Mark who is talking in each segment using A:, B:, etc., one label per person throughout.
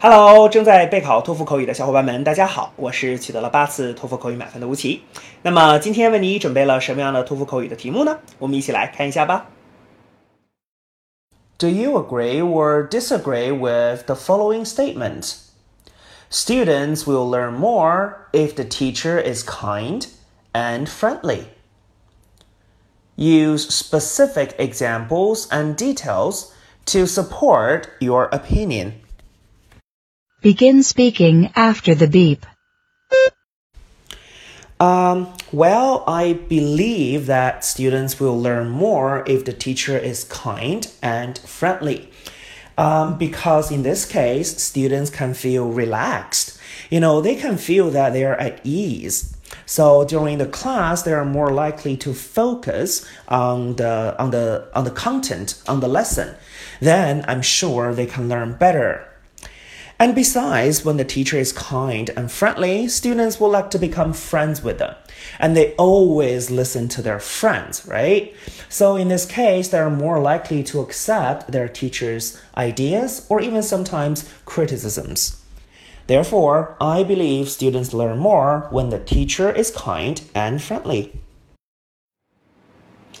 A: Hello，正在备考托福口语的小伙伴们，大家好，我是取得了八次托福口语满分的吴奇。那么今天为你准备了什么样的托福口语的题目呢？我们一起来看一下吧。Do you agree or disagree with the following statement? Students will learn more if the teacher is kind and friendly. Use specific examples and details to support your opinion.
B: Begin speaking after the beep.
A: Um, well, I believe that students will learn more if the teacher is kind and friendly. Um, because in this case, students can feel relaxed. You know, they can feel that they are at ease. So during the class, they are more likely to focus on the on the on the content on the lesson. Then I'm sure they can learn better. And besides, when the teacher is kind and friendly, students will like to become friends with them. And they always listen to their friends, right? So in this case, they are more likely to accept their teacher's ideas or even sometimes criticisms. Therefore, I believe students learn more when the teacher is kind and friendly.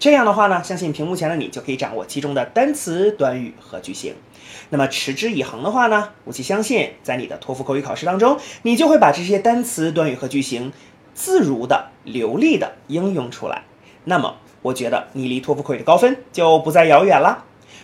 A: 这样的话呢，相信屏幕前的你就可以掌握其中的单词、短语和句型。那么持之以恒的话呢，我其相信在你的托福口语考试当中，你就会把这些单词、短语和句型自如的、流利的应用出来。那么。我觉得你离托福口语的高分就不再遥远了。